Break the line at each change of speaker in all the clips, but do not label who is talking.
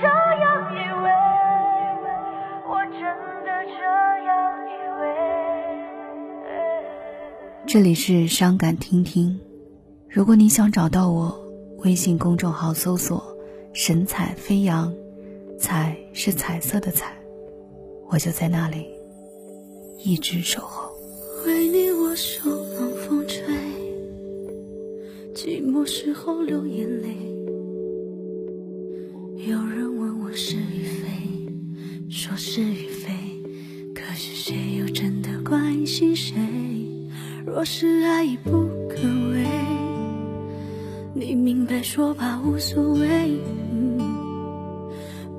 这样以为，我真的这样以为。
这里是伤感听听，如果你想找到我，微信公众号搜索“神采飞扬”，彩是彩色的彩，我就在那里，一直守候。
为你我受冷风吹，寂寞时候流眼泪。有人问我是与非，说是与非，可是谁又真的关心谁？若是爱已不可为，你明白说吧，无所谓。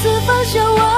次放下我。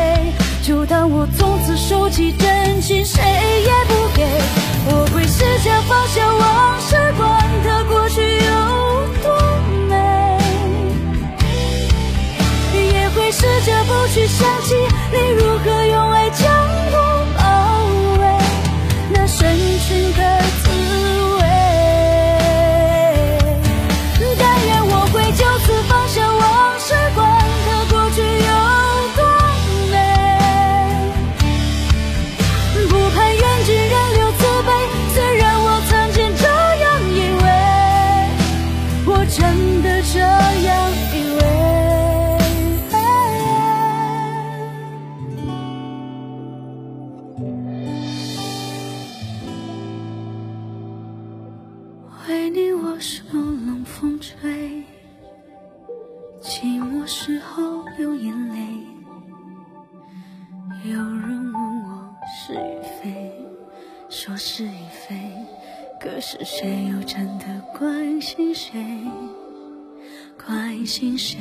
就当我从此收起真情，谁也不给。我会试着放下往事，管它过去有多美，也会试着不去想起你如何为你我受冷风吹寂寞时候流眼泪有人问我是与非说是与非可是谁又真的关心谁？关心谁？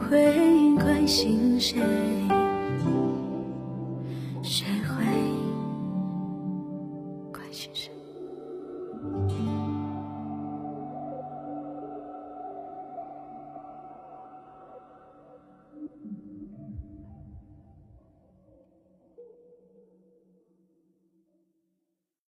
会关心谁？谁会关心谁？